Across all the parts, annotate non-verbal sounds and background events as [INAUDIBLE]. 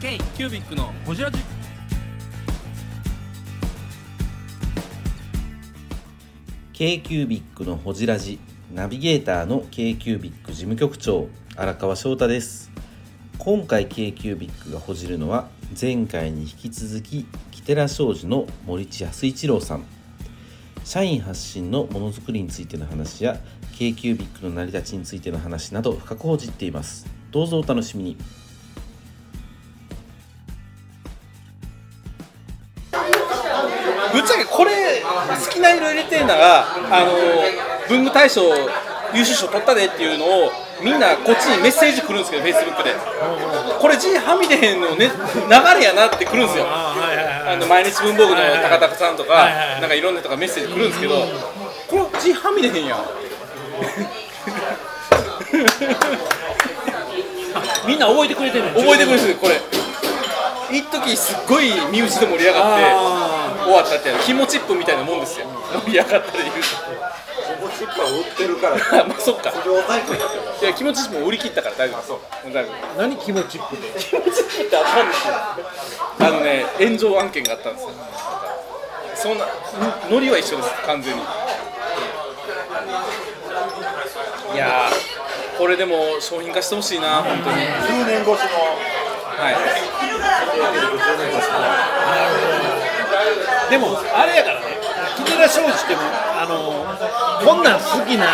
K キュービックのホジラジ。K q b i c のほじラジナビゲーターの k q b i c 事務局長荒川翔太です。今回 k q b i c がほじるのは前回に引き続きキテラ商事の森地康一郎さん。社員発信のものづくりについての話や k q b i c の成り立ちについての話など深く報じっています。どうぞお楽しみに。ぶっちゃけこれ好きな色入れてんならあの文具大賞優秀賞取ったでっていうのをみんなこっちにメッセージ来るんですけどフェイスブックで。これ字はみ出へんの、ね、流れやなって来るんですよ。あの毎日文房具の高田さんとかなんかいろんな人がメッセージ来るんですけどこれ字はみ出へんやん。[LAUGHS] みんな覚えてくれてる覚えてくるんですよこれ。一時すっごい身内で盛り上がって終わったって気持ちっぷみたいなもんですよ。盛り上がったで言うと。チップは売ってるから。[LAUGHS] まあそっか。状態かいや気持ちも売り切ったから大丈夫そう。大丈夫。何気持ちっぷで気持ちってあったんですよあのね炎上案件があったんですよ。そんなノリは一緒です完全に。いやーこれでも商品化してほしいな本当に。10年越しの。はいでもあれやからね。木寺庄司ってもあのこんなん好きな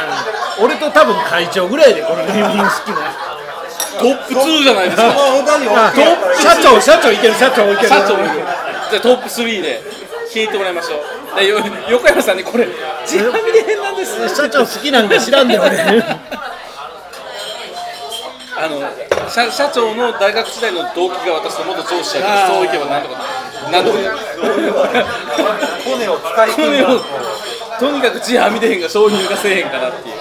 俺と多分会長ぐらいでこのネーミング好きなトップ2じゃないですか。その歌にあ OK やったらいい社長社長いける社長いける。社長じゃあトップ3で聞いてもらいましょう。横山さんにこれ地はみで変なんです社長好きなんか知らんで俺。あの社社長の大学時代の動機が私の元上司やけあーどそういけばなんとかなんとか骨を使い切船るをとにかく地はみ出へんが商品化せえへんからっていう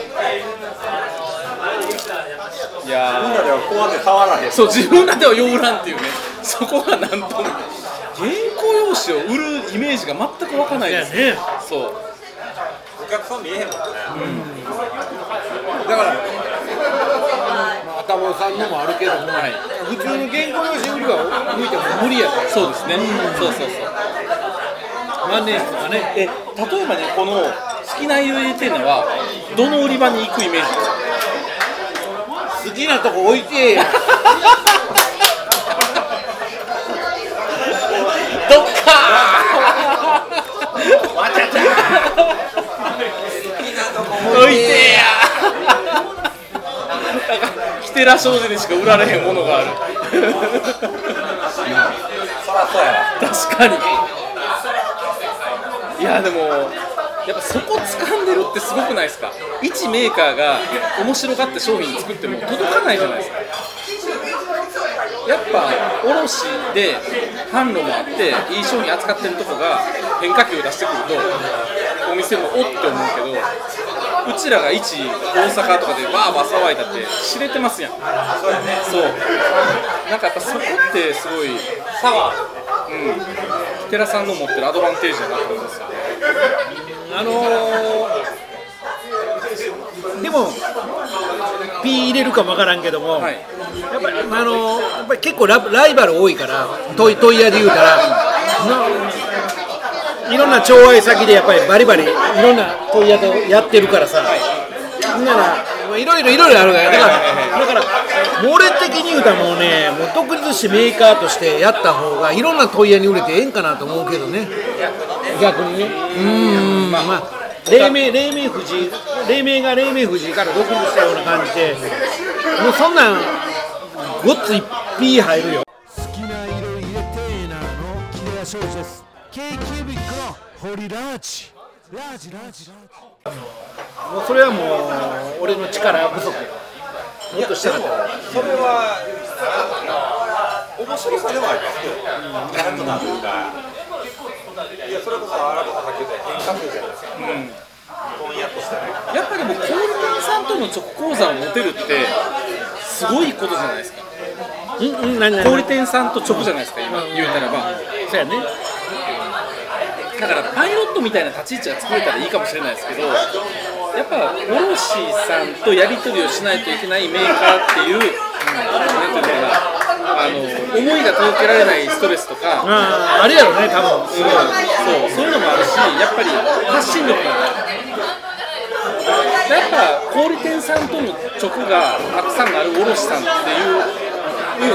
いやみんなではこうやって触らへんーそう自分らでは用らんっていうねそこがなんとも原稿用紙を売るイメージが全く湧かないですねそうお客さん見えへんもんねだから、まあ、頭さんのもあるけども、はい普通の原稿用紙売りは向いても無理やからそうで。すねそうそうそう。万年筆とかね。え例えばねこの好きな色入れてるのはどの売り場に行くイメージ？好きなとこ置いて。や [LAUGHS] どっか [LAUGHS] 置いてや。なんかキテラ商事でしか売られへんものがある。確かに。いやでもやっぱそこ掴んでるってすごくないですか？一メーカーが面白がって商品作っても届かないじゃないですか。やっぱ卸で販路もあっていい商品扱ってるとこが変化球を出してくるとお店もおって思うけどうちらが一大阪とかでわーわー騒いだって知れてますやん。そうやね。そう。なんかやっぱそこってすごいサワー。うん、寺さんの持ってるアドバンテージだなと思うんですよ。あのー、でも P 入れるかもわからんけども、はい。やっぱり、あのーやっぱり結構ラライバル多いから問い問い屋で言うたら。ないろんな調愛先でやっぱりバリバリいろんな問屋とやってるからさ、ほんならいろいろいろいろあるからだ。からだからもう俺的に言うたらもうねもう独立してメーカーとしてやった方がいろんな問屋に売れてええんかなと思うけどね。逆にね。うん。まあまあ黎明黎明富士黎明が黎明富士から独立したような感じで。もうそんなんごっついっぴい入るよ。好きな色入れてーなの。木田庄司です k キュービックのホリラーチラージラージラージもうそれはもう俺の力不足もっとしたかったそれは面白さではありますけどなんとなくがいやそれこそあらこさっき言った変化球じゃないですか問屋としてねやっぱりもう小売店さんとの直講座を持てるってすごいことじゃないですか。うんうん何小売店さんと直じゃないですか今言うたらば。そうやねだからパイロットみたいな立ち位置が作れたらいいかもしれないですけどやっぱ卸さんとやり取りをしないといけないメーカーっていうなんていうのかなあの思いが届けられないストレスとか、うん、ああれやろね多分。そうそういうのもあるしやっぱり発信力がやっぱ小売店さんとの直がたくさんある卸さんっていう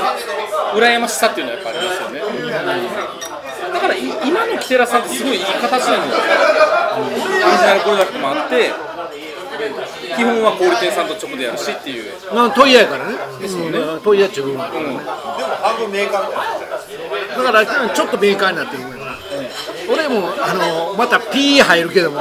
羨ましさっていうのはやっぱありますよね、だから今のキテラさんってすごいいい形なんですよ、オリジナルプロダクトもあって基本は小売店さんと直でやるしっていう。まあ問屋やからね。ですよね、うん、問屋っちゅう部分、うん、でも半分メーカーだからちょっとメーカーになってる、うん、俺もあのまた P 入るけども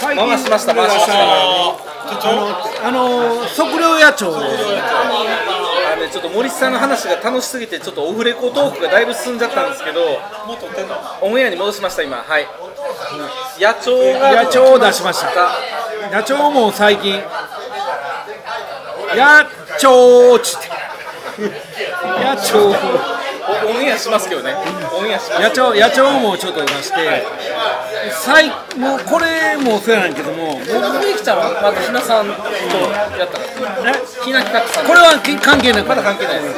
回しました回しました。あの測量野鳥あのちょっと森さんの話が楽しすぎてちょっとオフレコトークがだいぶ進んじゃったんですけどオンエアに戻しました今。はい。野鳥が野鳥を出しました。野鳥も最近野鳥ちって。野鳥オンエアしますけどね。オンエアします野鳥野鳥もちょっと出して。最もうこれもそうやんけども。僕できちゃんはまたひなさんとやったら。ひなきたくさん。これは関係ない。まだ関係ないです、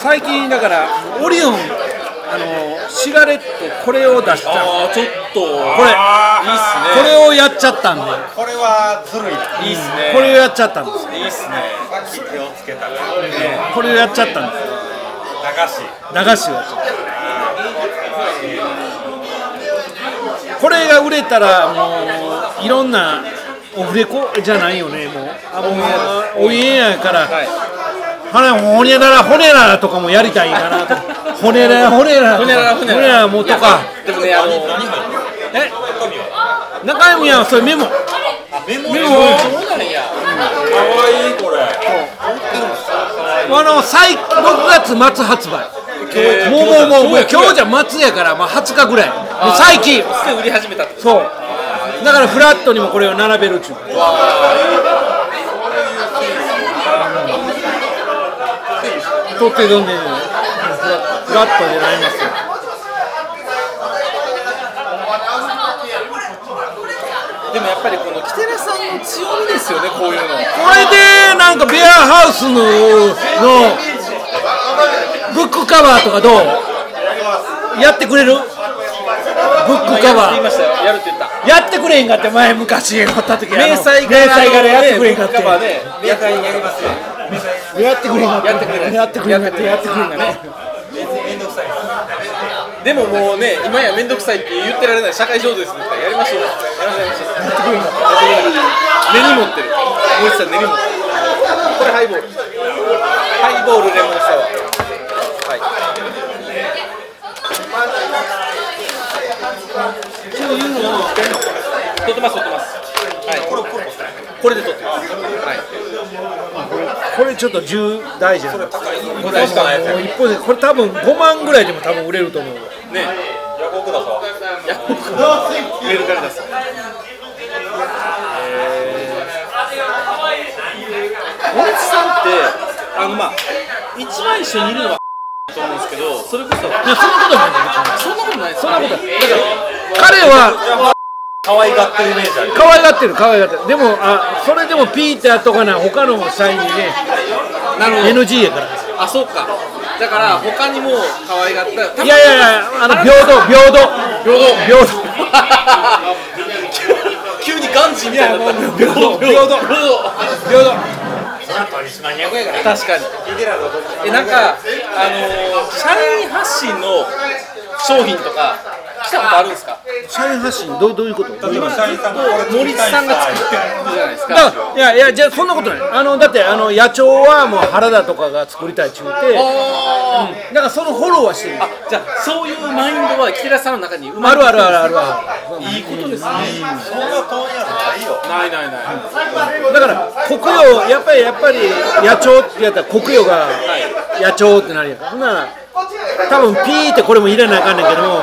最近だからオリオンあのシガレットこれを出した。ああちょっと。これいいっすね。これをやっちゃったんでこれはずるい。いいっすね。これをやっちゃったんです。いいっすね。さっき手をつけたら。これをやっちゃったんです駄菓子駄菓子をこれが売れたらもういろんなオフレコじゃないよねもう。オンエアやから、はい、ほねらら骨ららとかもやりたいかなと。[LAUGHS] 骨らら骨らら。骨らら骨ら。らもとか。でもねあのえ？中身は？それメモ。メモメモ。そうなんや。かわいいこれあの最6月末発売。もうもうもうもう今日じゃ末やから、まあ、20日ぐらい。最近。売り始めたそう。だからフラットにもこれを並べるっちゅう。取ってどんでんフラットでなりますよでもやっぱりこのキテラさんの強みですよねこういうの。これでなんかベアハウスののブックカバーとかどう？やってくれる？ブックカバー。やるって言った。やってくれへんかって前昔おった時明細明細からやってくれへんかって。やってくれへんかってやってくれ。やってくれへんかってやってくれへんかねでももうね今や面倒くさいって言ってられない社会上手ですからやりましょう。やりましょう。やってくれんか根に持ってる。森さん根に持ってる。これハイボールハイボールレモンサワー。はい。そういうのを取ってます取ってますはいこれこれで取ってます。はい。これちょっと重大じゃん5台しかないやつもう一方でこれ多分5万ぐらいでも多分売れると思うね。ヤコクだぞヤコクメルカリだす森地さんってあのまあ一番一緒にいるのはと思うんですけどそれこそいやそんなことないそんなことないそんなことないだから彼は可愛がってるイメージある可愛がってる可愛がってるでもあそれでもピーってやっとかな他の社員にねなるほど。NG やから。あそうかだから他にも可愛がった。いやいやいやあの平等平等。平等。平等。[LAUGHS] 急にガンジーみたいになった。平等平等。平等。確かに。えなんかあのー社員発信の商品とか来たことあるんですか？社員発信どうどういうこと？例えば社員さんがこれ森さんが作ってるじゃないですか。だからいやいやじゃあそんなことない。あのだってあの野鳥はもう原田とかが作りたいっちゅうてあー。だからそのフォローはしてる。あじゃあそういうマインドは木寺さんの中に生まあれてるあるあるあるあいいことですね。そんな問屋ないよないないないるだから国用やっぱりやっぱり野鳥ってやったら国用が野鳥ってなるやん。かほんなら多分ピーってこれも入れなあかんねんけども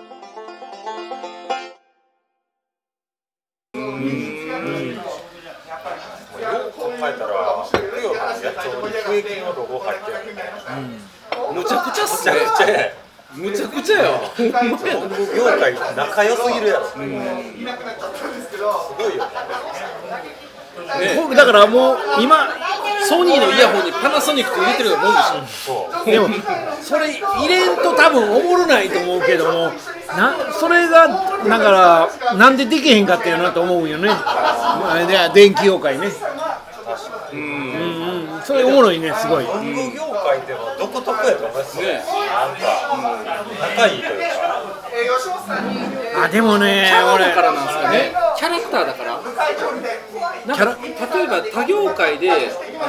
えたら国用の野鳥に笛金のロゴ入ってるむちゃくちゃっすめねちゃくちゃやむちゃくちゃよほんまや文具業界仲良すぎるやろすごいよだからもう今ソニーのイヤホンにパナソニックって入れてるようなもんですよそうでもそれ入れんと多分おもろないと思うけどもなそれがだからなんでできへんかっていうなと思うよねあれで電気業界ねれおもろいねすごい。文具業界でも独特やと思いますよねなん。か仲いいというかあでもねキャラ俺だからなんですかね。キャラクターだから。なんか例えば他業界であ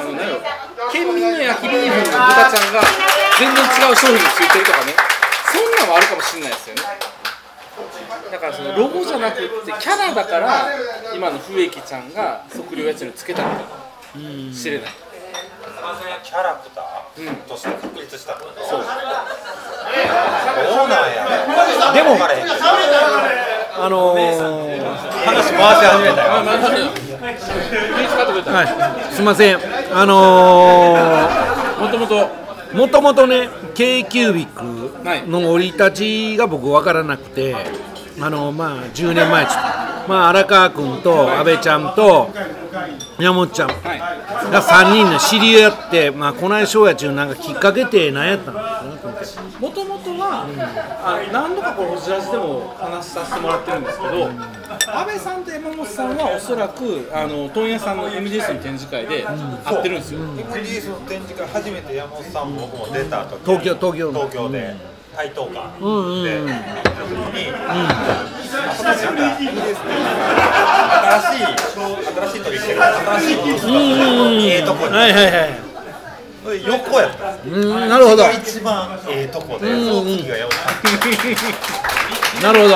の何やろ。県民の焼きビーフンの豚ちゃんが全然違う商品についてるとかね。そんなんはあるかもしれないですよね。だからそのロゴじゃなくってキャラだから今の笛木ちゃんが測量やつにつけたのかもしれないキャラクターとして確立したそうそう。どうなんやでもあのー話回し始めたよ。はい。すいません。あのもともとーもともとね k キュービックの生い立ちが僕分からなくてあのまあ10年前ちょっと。まあ荒川君と阿部ちゃんと山本ちゃん。はいが3人で知り合って、まあ、こないしょうやちゅうなんかきっかけって何やったの？もともとは、あ何度かこれ、ホジラジでも話させてもらってるんですけど、安倍さんと山本さんはおそらくあの問屋さんの MDS の展示会で会ってるんですよ。MDS の展示会初めて山本さんも僕も出た時東京東京の。東京で台東館うんうん。でうん行った時に、あそこなん。か MDS 新しい新しい取りしてる。新しい技術がええとこに、はいはいはい。それ横やった。んなるほど。が一番ええとこで、その次が山本さんなるほど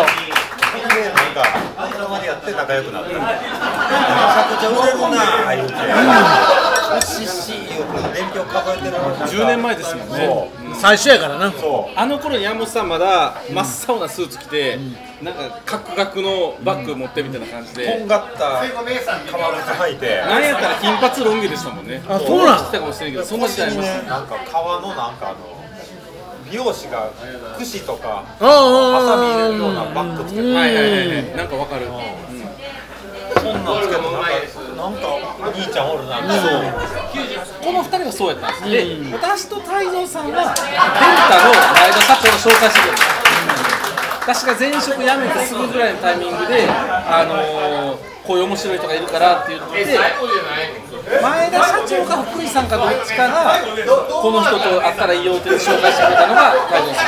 でなんか仲間でやって仲良くなってめちゃくちゃ売れるな。あ言うて「しし」言うて年表数えてる10年前ですもんね。最初やからなそう。あの頃に山本さんまだ真っ青なスーツ着て、なんかカクカクのバッグ持ってみたいな感じとで、ん。がった革靴履いて。なんやったら金髪ロン毛でしたもんね。あそうなん。着てたかもしれんけど、そんな時代ありました。なんか革のなんかあの美容師が櫛とかあハサミ入れるようなバッグつけて。はいはいはいはい、なんかわかる。そんなんつけてなんかなんかお兄ちゃんおるな。そう。この2人がそうやったんです、で私と泰造さんはデルタの前田社長の紹介して私が前職辞めてすぐぐらいのタイミングで、あのーこういう面白い人がいるからって言って前田社長か福井さんかどっちかがこの人と会ったらいいよって紹介してくれたのが泰造さん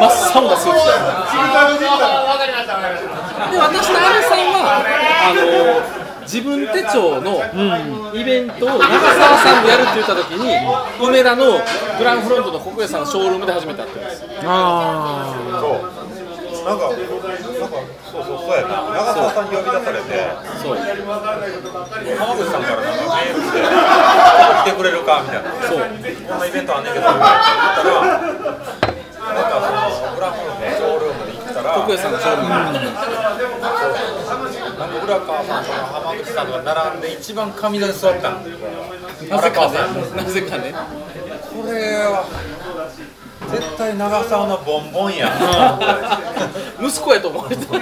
真っ青なスーツで私と阿部さんはあのー自分手帳のイベントを長澤さんでやるって言った時に梅田のグランフロントの国営さんのショールームで始めたって言うんですあそう。なんかなんかそうそうそうやな長澤さんに呼び出されて。そう。浜口さんからなんかメールして「来てくれるか?」みたいな「そう。こんなイベントあんねんけど」言ったらなんかそのグランフロントのショールームで行ったら国営さんのショールームなんか浦川さんとか浜口さんが並んで一番上座に座ったんなぜかね。なぜかね。これは絶対長澤のボンボンや。ん [LAUGHS] [LAUGHS] 息子やと思われてた。浜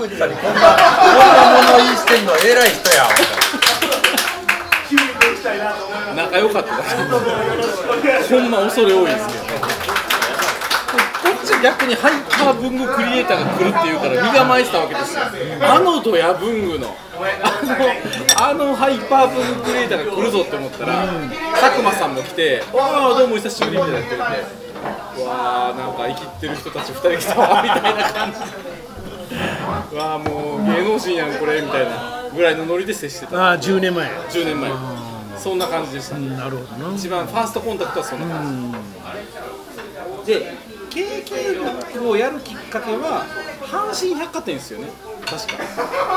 口さんにこんなこんな物言いしてんの偉い人や [LAUGHS] 仲良かった。ほんま恐れ多いですけど。ねこっち逆にハイパー文具クリエイターが来るっていうから身構えてたわけですよ。あのドヤ文具の。あのあのハイパー文具クリエイターが来るぞって思ったら、佐久間さんも来て「わあどうも久しぶり」みたいなやってるんで。うわあなんか生きってる人たち2人来たわみたいな感じ。でわあもう芸能人やんこれみたいなぐらいのノリで接してた。ああ10年前。10年前。そんな感じでした、なるほどな。一番ファーストコンタクトはそんな感じ、でブックをやるきっかけは阪神百貨店ですよね。確か。い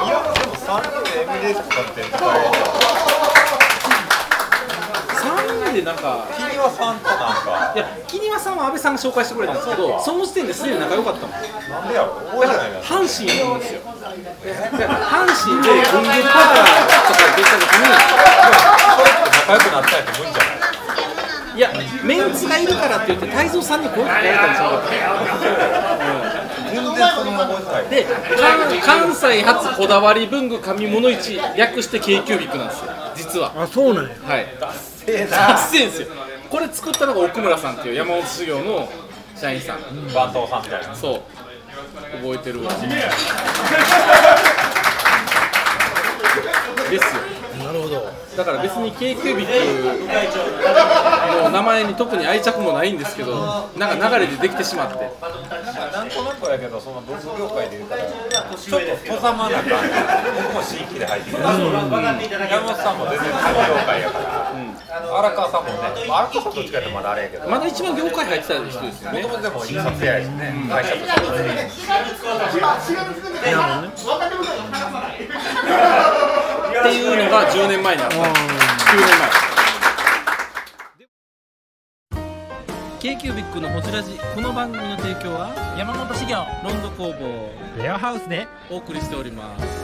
やでも3人で M レース買って3人でなんか君はさんとなんか。いや木庭さんは安倍さんが紹介してくれたんですけどその時点ですでに仲良かったもんなんでやろ覚えてないな阪神なんですよだから阪神で文芸パーラーとか出た時に仲良くな。ったやつ無理じゃないいやメンツがいるからって言って泰造さんに声かけられたんですよで関関西初こだわり文具紙物市略して k q ビックなんですよ。実は。あそうなんや。はいせえ達成ですよ。これ作ったのが奥村さんっていう山本修行の社員さん。番頭さんみたいな。そう。覚えてるわ。ですよ。なるほど。だから別に k q ビックの名前に特に愛着もないんですけどなんか流れでできてしまってなん。となくやけどその文具業界で言うたらちょっと戸ざまな感じ僕も新規で入ってきて、山本さんも全然他業界やから、荒川さんもね、まあ、荒川さんどっちかってまだあれやけどまだ一番業界入ってた人ですよねもともとでも印刷屋やしね、会社としてっていうのが10年前にあった9年前 k q b i c のホジラジ。この番組の提供は山本修行。ロンド工房。レアハウスで。お送りしております